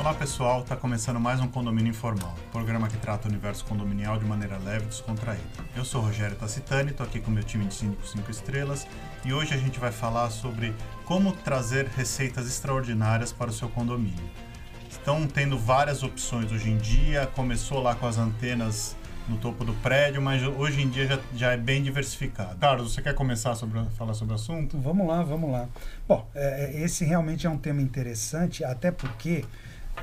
Olá pessoal, está começando mais um Condomínio Informal, programa que trata o universo condominial de maneira leve e descontraída. Eu sou Rogério Tacitani, estou aqui com meu time de 5 5 estrelas e hoje a gente vai falar sobre como trazer receitas extraordinárias para o seu condomínio. Estão tendo várias opções hoje em dia, começou lá com as antenas no topo do prédio, mas hoje em dia já, já é bem diversificado. Carlos, você quer começar a falar sobre o assunto? Vamos lá, vamos lá. Bom, é, é, esse realmente é um tema interessante, até porque,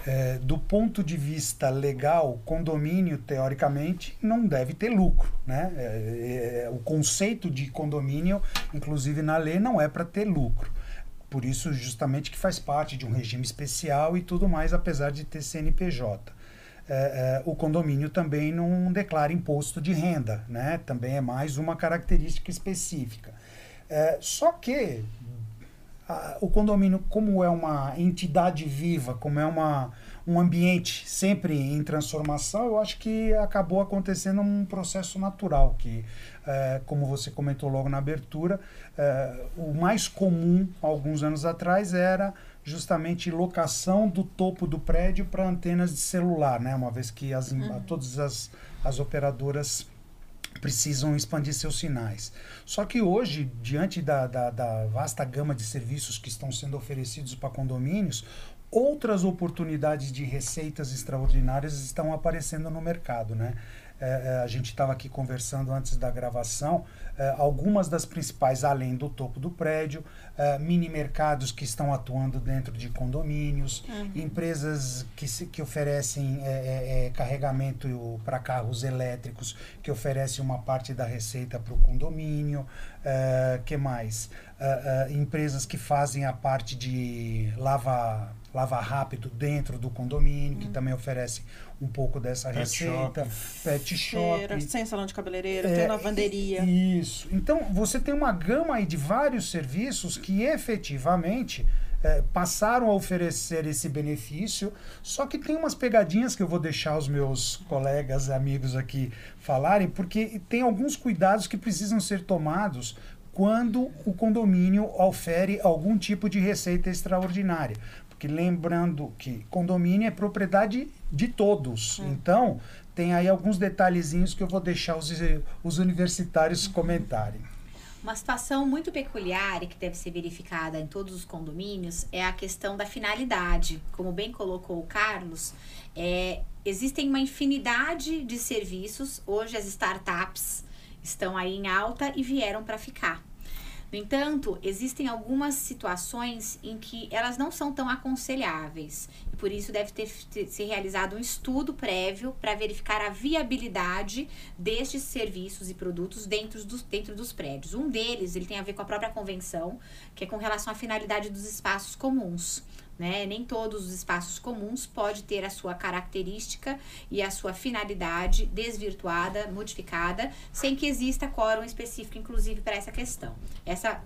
é, do ponto de vista legal, condomínio, teoricamente, não deve ter lucro. Né? É, é o conceito de condomínio, inclusive na lei, não é para ter lucro. Por isso, justamente, que faz parte de um regime especial e tudo mais, apesar de ter CNPJ é, é, o condomínio também não declara imposto de renda, né? Também é mais uma característica específica. É, só que a, o condomínio, como é uma entidade viva, como é uma, um ambiente sempre em transformação, eu acho que acabou acontecendo um processo natural que, é, como você comentou logo na abertura, é, o mais comum alguns anos atrás era justamente locação do topo do prédio para antenas de celular, né? Uma vez que as, uhum. todas as, as operadoras precisam expandir seus sinais. Só que hoje, diante da, da, da vasta gama de serviços que estão sendo oferecidos para condomínios, outras oportunidades de receitas extraordinárias estão aparecendo no mercado, né? É, é, a gente estava aqui conversando antes da gravação, é, algumas das principais, além do topo do prédio, é, mini mercados que estão atuando dentro de condomínios, uhum. empresas que, se, que oferecem é, é, carregamento para carros elétricos, que oferecem uma parte da receita para o condomínio, que mais? empresas que fazem a parte de lava lava rápido dentro do condomínio, que uhum. também oferece um pouco dessa pet receita. Shop. Pet shop. Feira, sem salão de cabeleireiro, é, tem lavanderia. Isso. Então, você tem uma gama aí de vários serviços que efetivamente é, passaram a oferecer esse benefício, só que tem umas pegadinhas que eu vou deixar os meus colegas, amigos aqui falarem, porque tem alguns cuidados que precisam ser tomados quando o condomínio ofere algum tipo de receita extraordinária. Porque lembrando que condomínio é propriedade de todos. É. Então, tem aí alguns detalhezinhos que eu vou deixar os, os universitários comentarem. Uma situação muito peculiar e que deve ser verificada em todos os condomínios é a questão da finalidade. Como bem colocou o Carlos, é, existem uma infinidade de serviços. Hoje as startups estão aí em alta e vieram para ficar. No entanto, existem algumas situações em que elas não são tão aconselháveis e por isso deve ter, ter ser realizado um estudo prévio para verificar a viabilidade destes serviços e produtos dentro dos, dentro dos prédios. Um deles ele tem a ver com a própria convenção, que é com relação à finalidade dos espaços comuns. Né? Nem todos os espaços comuns pode ter a sua característica e a sua finalidade desvirtuada, modificada, sem que exista quórum específico, inclusive, para essa questão. Essa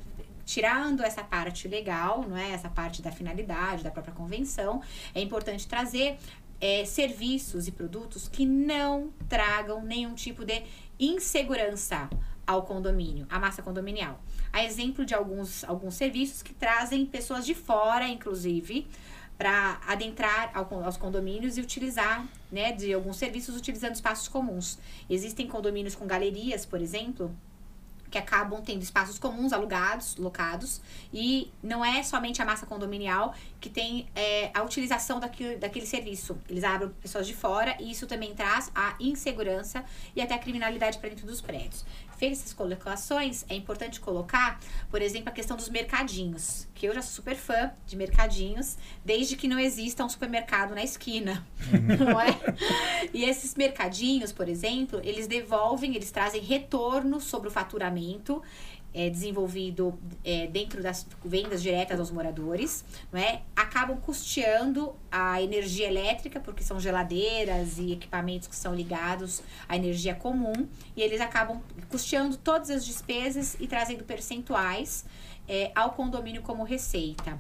tirando essa parte legal, não é? Essa parte da finalidade, da própria convenção, é importante trazer é, serviços e produtos que não tragam nenhum tipo de insegurança ao condomínio, à massa condominial a exemplo de alguns, alguns serviços que trazem pessoas de fora, inclusive, para adentrar ao, aos condomínios e utilizar né, de alguns serviços utilizando espaços comuns. Existem condomínios com galerias, por exemplo, que acabam tendo espaços comuns alugados, locados, e não é somente a massa condominial que tem é, a utilização daquele, daquele serviço. Eles abrem pessoas de fora e isso também traz a insegurança e até a criminalidade para dentro dos prédios fez essas colocações, é importante colocar, por exemplo, a questão dos mercadinhos, que eu já sou super fã de mercadinhos, desde que não exista um supermercado na esquina, uhum. não é? E esses mercadinhos, por exemplo, eles devolvem, eles trazem retorno sobre o faturamento é, desenvolvido é, dentro das vendas diretas aos moradores, não é? acabam custeando a energia elétrica, porque são geladeiras e equipamentos que são ligados à energia comum, e eles acabam custeando todas as despesas e trazendo percentuais é, ao condomínio como receita.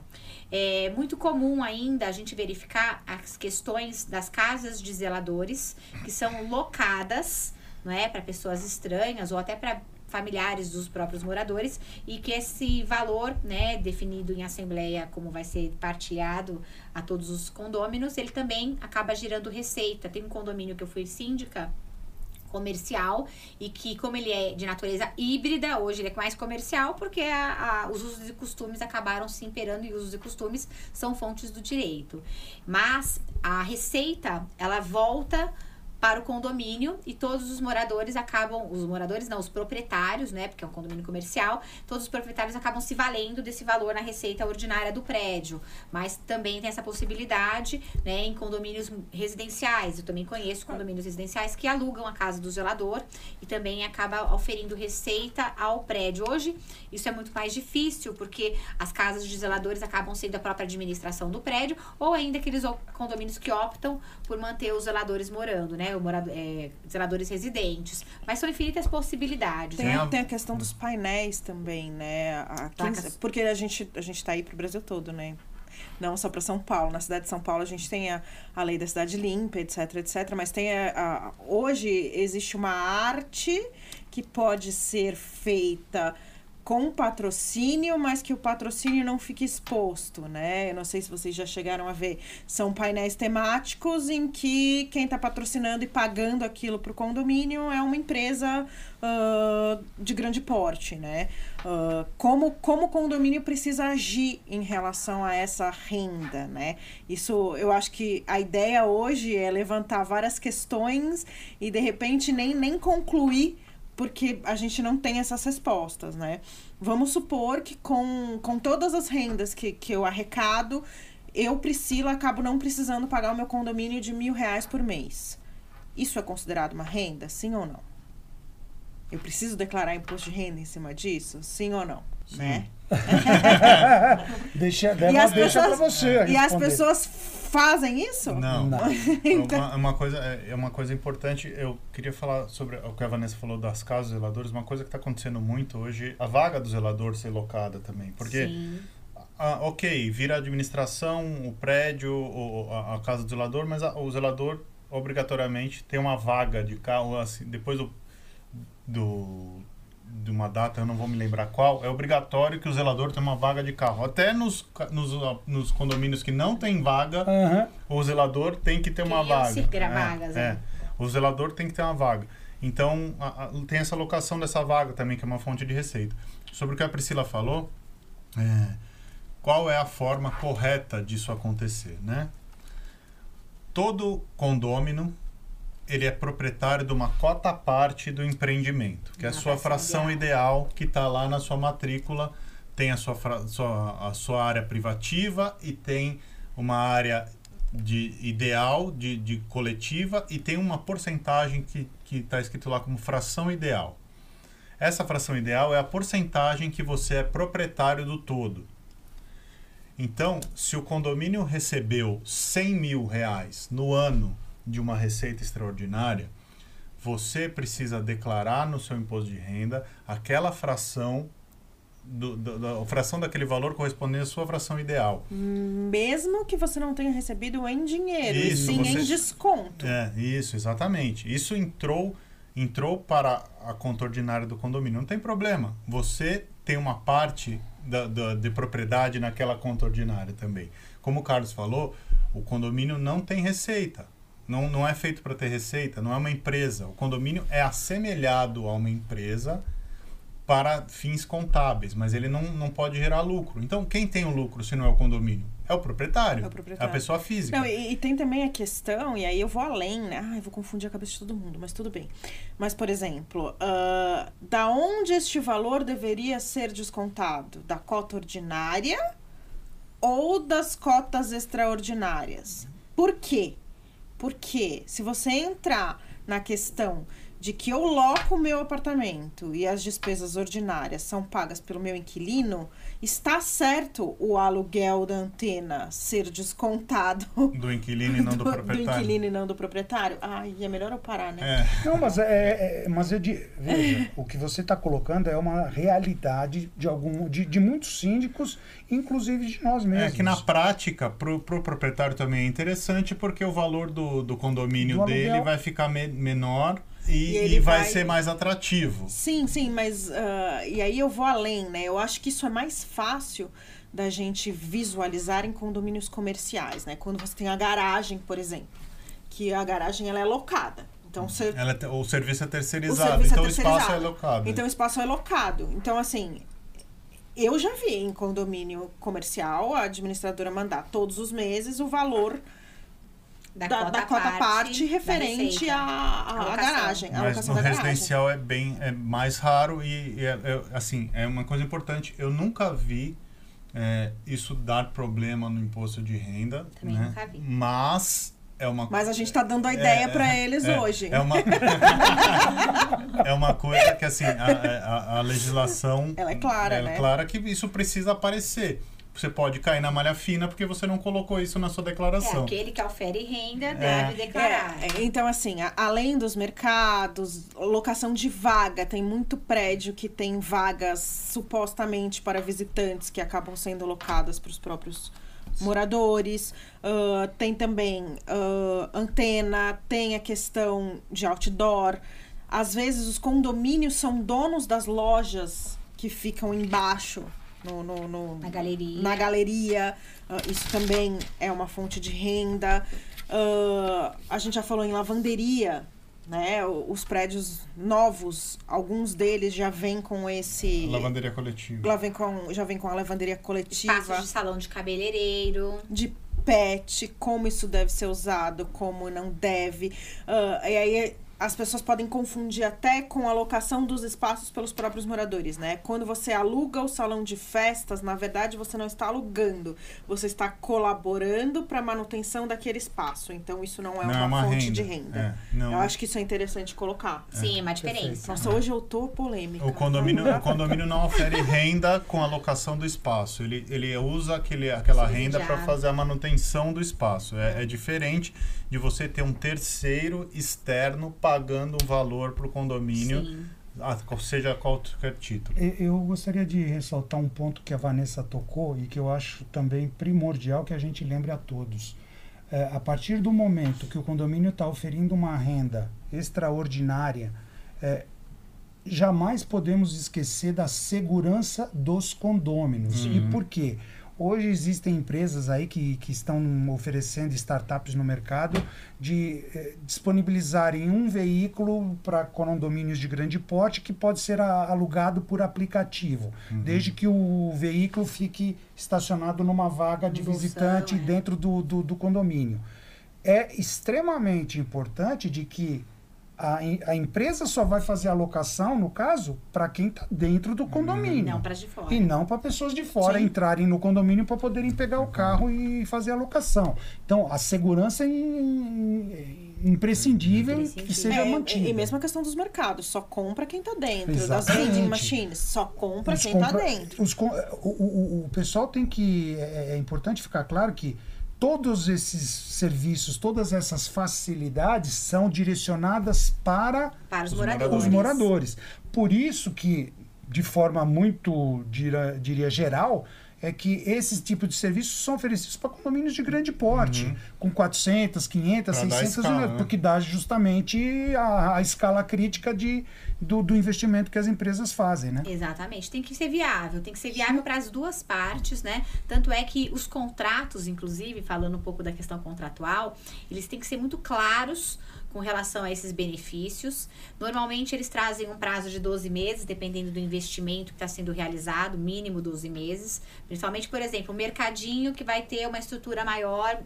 É muito comum ainda a gente verificar as questões das casas de zeladores que são locadas não é, para pessoas estranhas ou até para familiares dos próprios moradores e que esse valor, né, definido em assembleia como vai ser partilhado a todos os condôminos, ele também acaba gerando receita. Tem um condomínio que eu fui síndica comercial e que como ele é de natureza híbrida, hoje ele é mais comercial porque a, a, os usos e costumes acabaram se imperando e usos e costumes são fontes do direito. Mas a receita, ela volta para o condomínio e todos os moradores acabam, os moradores não, os proprietários, né, porque é um condomínio comercial, todos os proprietários acabam se valendo desse valor na receita ordinária do prédio, mas também tem essa possibilidade, né, em condomínios residenciais. Eu também conheço condomínios residenciais que alugam a casa do zelador e também acaba oferindo receita ao prédio. Hoje isso é muito mais difícil porque as casas de zeladores acabam sendo a própria administração do prédio ou ainda aqueles condomínios que optam por manter os zeladores morando, né? O morador, é, zeladores residentes. Mas são infinitas possibilidades. Tem, né? a, tem a questão dos painéis também, né? A 15, porque a gente, a gente tá aí pro Brasil todo, né? Não só para São Paulo. Na cidade de São Paulo a gente tem a, a lei da cidade limpa, etc, etc. Mas tem a, a, hoje existe uma arte que pode ser feita com patrocínio, mas que o patrocínio não fique exposto, né? Eu não sei se vocês já chegaram a ver. São painéis temáticos em que quem está patrocinando e pagando aquilo para o condomínio é uma empresa uh, de grande porte, né? Uh, como, como o condomínio precisa agir em relação a essa renda, né? Isso, eu acho que a ideia hoje é levantar várias questões e, de repente, nem, nem concluir porque a gente não tem essas respostas, né? Vamos supor que com, com todas as rendas que, que eu arrecado, eu, Priscila, acabo não precisando pagar o meu condomínio de mil reais por mês. Isso é considerado uma renda, sim ou não? Eu preciso declarar imposto de renda em cima disso, sim ou não? Sim. Né? deixa e as deixa pessoas, pra você. E as pessoas fazem isso? Não. Não. Então- Uma, uma coisa, é é uma coisa importante, eu queria falar sobre o que a Vanessa falou das casas dos zeladores, uma coisa que está acontecendo muito hoje, a vaga do zelador ser locada também. Porque, Sim. ah, ok, vira a administração, o prédio, o, a, a casa do zelador, mas a- o zelador obrigatoriamente tem uma vaga de carro, assim, depois do, do, de uma data, eu não vou me lembrar qual, é obrigatório que o zelador tenha uma vaga de carro. Até nos, nos, nos condomínios que não tem vaga, Aham. o zelador tem que ter uma Criam-se vaga. vagas, é, né? é. O zelador tem que ter uma vaga. Então, a- a- tem essa locação dessa vaga também, que é uma fonte de receita. Sobre o que a Priscila falou, é, qual é a forma correta disso acontecer, né? Todo condômino, ele é proprietário de uma cota parte do empreendimento, que é a Uma sua fração ideal, que está lá na sua matrícula, tem a sua, sua- a sua área privativa e tem uma área de ideal, de, de coletiva, e tem uma porcentagem que está escrito lá como fração ideal. Essa fração ideal é a porcentagem que você é proprietário do todo. Então, se o condomínio recebeu 100 mil reais no ano de uma receita extraordinária, você precisa declarar no seu imposto de renda aquela fração, do, do- da- fração daquele valor correspondendo à sua fração ideal. Mesmo que você não tenha recebido em dinheiro, e Isso, sim você- em desconto. É, isso, exatamente. Isso entrou, entrou para a conta ordinária do condomínio. Não tem problema. Você tem uma parte da, da- de propriedade naquela conta ordinária também. Como o Carlos falou, o condomínio não tem receita. Não, não é feito para ter receita, não é uma empresa. O condomínio é assemelhado a uma empresa para fins contábeis, mas ele não, não pode gerar lucro. Então, quem tem o lucro se não é o condomínio? É o proprietário. É o proprietário. a pessoa física. Não, e, e tem também a questão, e aí eu vou além, né? Ai, vou confundir a cabeça de todo mundo, mas tudo bem. Mas, por exemplo, ah, da onde este valor deveria ser descontado? Da cota ordinária ou das cotas extraordinárias? Por quê? Porque se você entrar na questão de que eu loco o meu apartamento e as despesas ordinárias são pagas pelo meu inquilino, está certo o aluguel da antena ser descontado Do inquilino e não do, proprietário. inquilino e não do proprietário? Ai, é melhor eu parar, né? É. Não, mas é, é- mas eu di- veja, o que você está colocando é uma realidade de algum, de, de muitos síndicos, inclusive de nós mesmos. É que na prática, pro, pro proprietário também é interessante, porque o valor do, do condomínio Do dele aluguel. vai ficar me- menor E, e, e vai, vai, ser mais atrativo. Sim, sim, mas. Uh, e aí eu vou além, né? Eu acho que isso é mais fácil da gente visualizar em condomínios comerciais, né? Quando você tem a garagem, por exemplo, que a garagem ela é locada. Então, você, ela é, o serviço é terceirizado, o serviço é então é terceirizado. o espaço é locado. Então o espaço é locado. Então, assim, eu já vi em condomínio comercial a administradora mandar todos os meses o valor da, da, cota, da cota parte, parte referente à garagem. Mas no residencial garagem. é bem é mais raro e, e é, é, assim é uma coisa importante. Eu nunca vi é, isso dar problema no imposto de renda. Também né? nunca vi. Mas é uma Mas a gente está dando a ideia é, para eles é, hoje. É uma, é uma coisa que assim a, a, a legislação ela é clara, é né? clara que isso precisa aparecer você pode cair na malha fina porque você não colocou isso na sua declaração. É, aquele que ofere renda é. deve declarar. É, é, então, assim, a, além dos mercados, locação de vaga, tem muito prédio que tem vagas supostamente para visitantes que acabam sendo locadas para os próprios moradores. Uh, tem também uh, antena, tem a questão de outdoor. Às vezes, os condomínios são donos das lojas que ficam embaixo no, no, no, na galeria. Na galeria. Uh, isso também é uma fonte de renda. Uh, a gente já falou em lavanderia, né? Os prédios novos, alguns deles já vêm com esse. Lavanderia coletiva. Já vem com, já vem com a lavanderia coletiva. Espaços de salão de cabeleireiro. De pet, como isso deve ser usado, como não deve. Uh, e aí as pessoas podem confundir até com a locação dos espaços pelos próprios moradores, né? Quando você aluga o salão de festas, na verdade você não está alugando, você está colaborando para a manutenção daquele espaço. Então isso não é não uma, é uma fonte renda. de renda. É, eu acho que isso é interessante colocar. É. Sim, é uma diferença. Nossa, hoje eu tô polêmica. O condomínio, o condomínio não ofere renda com a locação do espaço. Ele, ele usa aquele, aquela Sim, renda para fazer a manutenção do espaço. É, é diferente de você ter um terceiro externo pagando um valor para o condomínio, Sim. seja qualquer título. Eu gostaria de ressaltar um ponto que a Vanessa tocou e que eu acho também primordial que a gente lembre a todos. É, a partir do momento que o condomínio está oferindo uma renda extraordinária, é, jamais podemos esquecer da segurança dos condôminos. Uhum. E por quê? Hoje existem empresas aí que, que estão oferecendo startups no mercado de eh, disponibilizarem um veículo para condomínios de grande porte que pode ser a, alugado por aplicativo, uhum. desde que o veículo fique estacionado numa vaga de visitante é. dentro do, do, do condomínio. É extremamente importante de que a, a empresa só vai fazer a locação, no caso, para quem está dentro do condomínio. Não para de fora. E não para pessoas de fora Sim. entrarem no condomínio para poderem pegar o carro e fazer a locação. Então, a segurança é imprescindível, imprescindível. que seja é, mantida. E mesmo a questão dos mercados, só compra quem está dentro. Exatamente. Das vending machines, só compra os quem está dentro. Os, o, o, o pessoal tem que. É, é importante ficar claro que todos esses serviços, todas essas facilidades são direcionadas para, para os, moradores. os moradores. Por isso que, de forma muito, diria, diria geral, é que esses tipos de serviços são oferecidos para condomínios de grande porte, uhum. com 400, 500, pra 600 escala, unidades, né? porque dá justamente a, a escala crítica de, do, do, investimento que as empresas fazem, né? Exatamente. Tem que ser viável, tem que ser viável para as duas partes, né? Tanto é que os contratos, inclusive, falando um pouco da questão contratual, eles têm que ser muito claros com relação a esses benefícios. Normalmente eles trazem um prazo de 12 meses, dependendo do investimento que está sendo realizado, mínimo 12 meses. Principalmente, por exemplo, o mercadinho que vai ter uma estrutura maior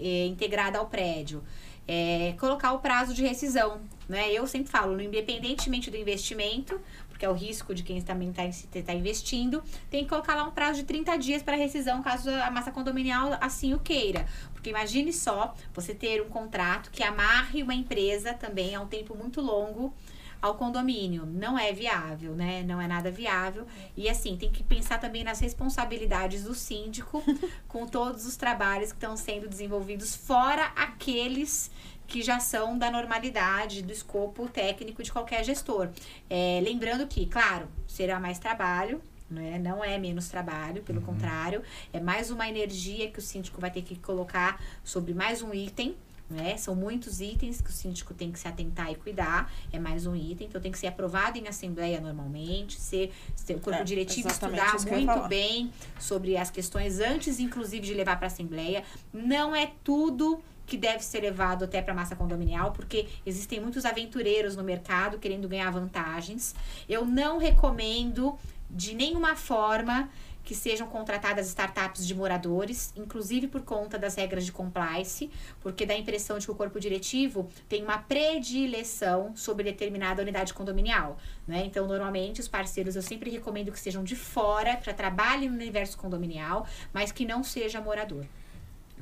é, integrada ao prédio. É, colocar o prazo de rescisão. Né? Eu sempre falo, independentemente do investimento, porque é o risco de quem também está tá investindo, tem que colocar lá um prazo de 30 dias para rescisão, caso a massa condominial assim o queira. Porque imagine só você ter um contrato que amarre uma empresa também a um tempo muito longo ao condomínio. Não é viável, né? Não é nada viável. E assim, tem que pensar também nas responsabilidades do síndico com todos os trabalhos que estão sendo desenvolvidos, fora aqueles que já são da normalidade, do escopo técnico de qualquer gestor. É, lembrando que, claro, será mais trabalho, né? Não é menos trabalho, pelo uhum. contrário, é mais uma energia que o síndico vai ter que colocar sobre mais um item Né? São muitos itens que o síndico tem que se atentar e cuidar. É mais um item, então tem que ser aprovado em assembleia normalmente, ser, ser o corpo É, diretivo estudar muito bem sobre as questões antes, inclusive, de levar para assembleia. Não é tudo que deve ser levado até para a massa condominial, porque existem muitos aventureiros no mercado querendo ganhar vantagens. Eu não recomendo de nenhuma forma que sejam contratadas startups de moradores, inclusive por conta das regras de compliance, porque dá a impressão de que o corpo diretivo tem uma predileção sobre determinada unidade condominial, né? Então, normalmente os parceiros eu sempre recomendo que sejam de fora para trabalhem no universo condominial, mas que não seja morador.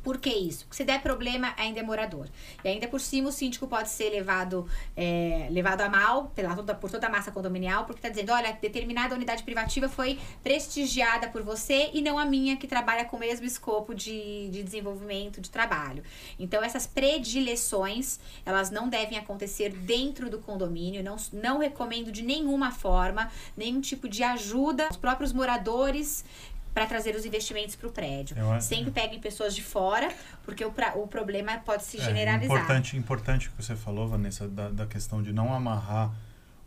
Por que isso? Porque se der problema, ainda é morador. E ainda por cima, o síndico pode ser levado, é, levado a mal pela, por toda a massa condominial, porque está dizendo, olha, determinada unidade privativa foi prestigiada por você e não a minha, que trabalha com o mesmo escopo de, de desenvolvimento de trabalho. Então, essas predileções, elas não devem acontecer dentro do condomínio. Não, não recomendo de nenhuma forma, nenhum tipo de ajuda aos próprios moradores para trazer os investimentos para o prédio. Eu Sempre peguem pessoas de fora, porque o, pra- o problema pode se É, generalizar. importante, importante o que você falou, Vanessa, da, da questão de não amarrar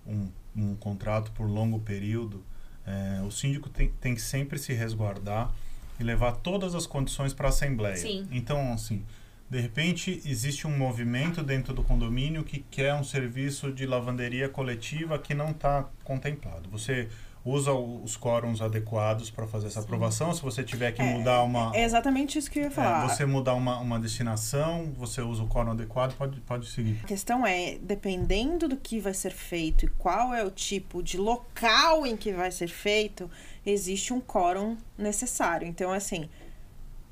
um, um contrato por longo período. É, o síndico tem, tem que sempre se resguardar e levar todas as condições para a Assembleia. Sim. Então, assim, de repente existe um movimento dentro do condomínio que quer um serviço de lavanderia coletiva que não está contemplado. Você usa os quórums adequados para fazer essa aprovação. Se você tiver que É, mudar uma, É exatamente isso que eu ia é, falar. você mudar uma, uma destinação, você usa o quórum adequado, pode, pode seguir. A questão é, dependendo do que vai ser feito e qual é o tipo de local em que vai ser feito, existe um quórum necessário. Então, assim,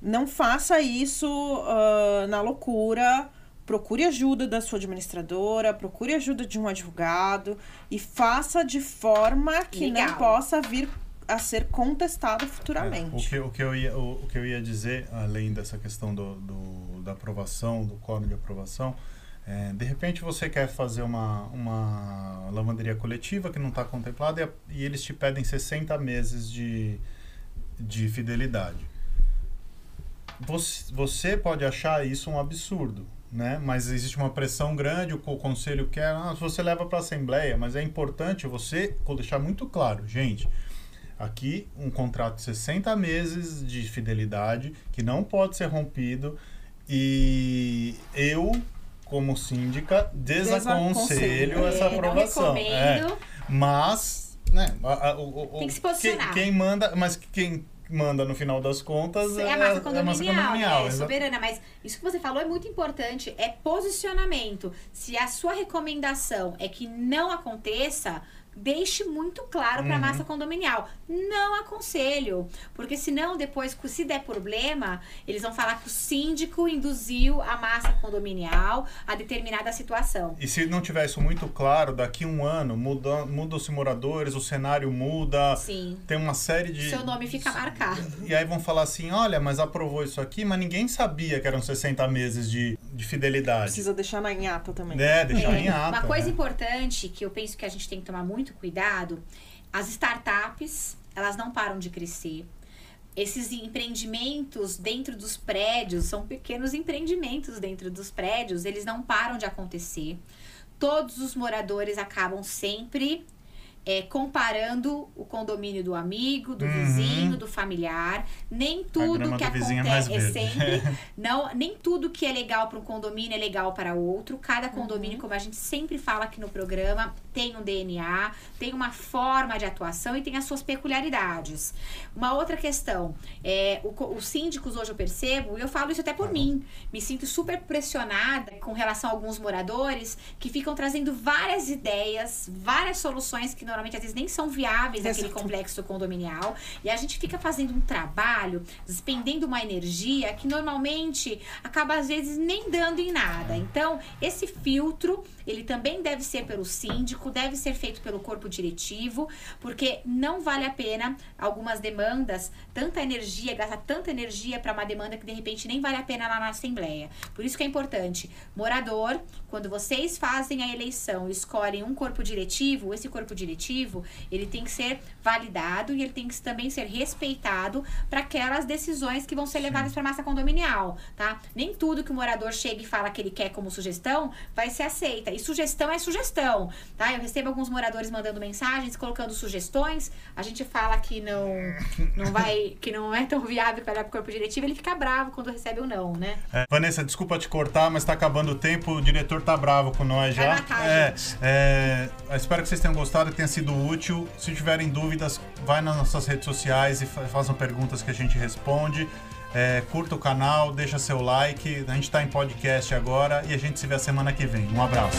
não faça isso ah, na loucura. Procure ajuda da sua administradora, procure ajuda de um advogado e faça de forma que não Legal. possa vir a ser contestado É, o, futuramente. que, o, que eu ia, o, o que eu ia dizer, além dessa questão do, do- da aprovação, do quórum de aprovação, é, de repente você quer fazer uma, uma lavanderia coletiva que não está contemplada e, a- e eles te pedem 60 meses de, de fidelidade. Você, você pode achar isso um absurdo, né? Mas existe uma pressão grande, o, co- o conselho quer, ah, você leva para a assembleia, mas é importante você deixar muito claro, gente, aqui um contrato de 60 meses de fidelidade que não pode ser rompido e eu como síndica desaconselho Desaconselho. essa É, aprovação. É, mas né, a- a- o- o- Tem que se quem, quem manda, mas quem manda no final das contas É a massa é a massa condominial, é soberana, mas isso que você falou é muito importante, é posicionamento. Se a sua recomendação é que não aconteça, deixe muito claro para a Uhum. massa condominial. Não aconselho, porque senão depois, se der problema, eles vão falar que o síndico induziu a massa condominial a determinada situação. E se não tiver isso muito claro, daqui a um ano muda, mudam-se moradores, o cenário muda, Sim. tem uma série de. Seu nome fica marcado. E aí vão falar assim: olha, mas aprovou isso aqui, mas ninguém sabia que eram 60 meses de, de fidelidade. Precisa deixar na em ata também. É, deixar É, em ata. Uma coisa né? importante que eu penso que a gente tem que tomar muito cuidado, as startups, elas não param de crescer. Esses empreendimentos dentro dos prédios, são pequenos empreendimentos dentro dos prédios, eles não param de acontecer. Todos os moradores acabam sempre é, comparando o condomínio do amigo, do Uhum. vizinho, do familiar. Nem tudo que é acontece é sempre não, nem tudo que é legal para um condomínio é legal para outro. Cada condomínio, como a gente sempre fala aqui no programa, tem um DNA, tem uma forma de atuação e tem as suas peculiaridades. Uma outra questão, é, o os síndicos hoje eu percebo, e eu falo isso até por bom. mim, me sinto super pressionada com relação a alguns moradores que ficam trazendo várias ideias, várias soluções que normalmente às vezes nem são viáveis naquele Exato. complexo condominial. E a gente fica fazendo um trabalho, despendendo uma energia que normalmente acaba às vezes nem dando em nada. Então, esse filtro, ele também deve ser pelo síndico, deve ser feito pelo corpo diretivo, porque não vale a pena algumas demandas, tanta energia, gastar tanta energia para uma demanda que de repente nem vale a pena lá na assembleia. Por isso que é importante, morador, quando vocês fazem a eleição, escolhem um corpo diretivo, esse corpo diretivo ele tem que ser validado e ele tem que também ser respeitado para aquelas decisões que vão ser levadas para a massa condominial, tá? Nem tudo que o morador chega e fala que ele quer como sugestão vai ser aceita. E sugestão é sugestão, tá? Eu recebo alguns moradores mandando mensagens, colocando sugestões. A gente fala que não, não vai, que não é tão viável para o corpo diretivo, ele fica bravo quando recebe ou não, né? É, Vanessa, desculpa te cortar, mas está acabando o tempo. O diretor tá bravo com nós já. Vai matar, é, é, espero que vocês tenham gostado, que tenha sido útil. Se tiverem dúvidas, vai nas nossas redes sociais e fa- façam perguntas que a gente responde. É, curta o canal, deixa seu like. A gente está em podcast agora e a gente se vê a semana que vem. Um abraço.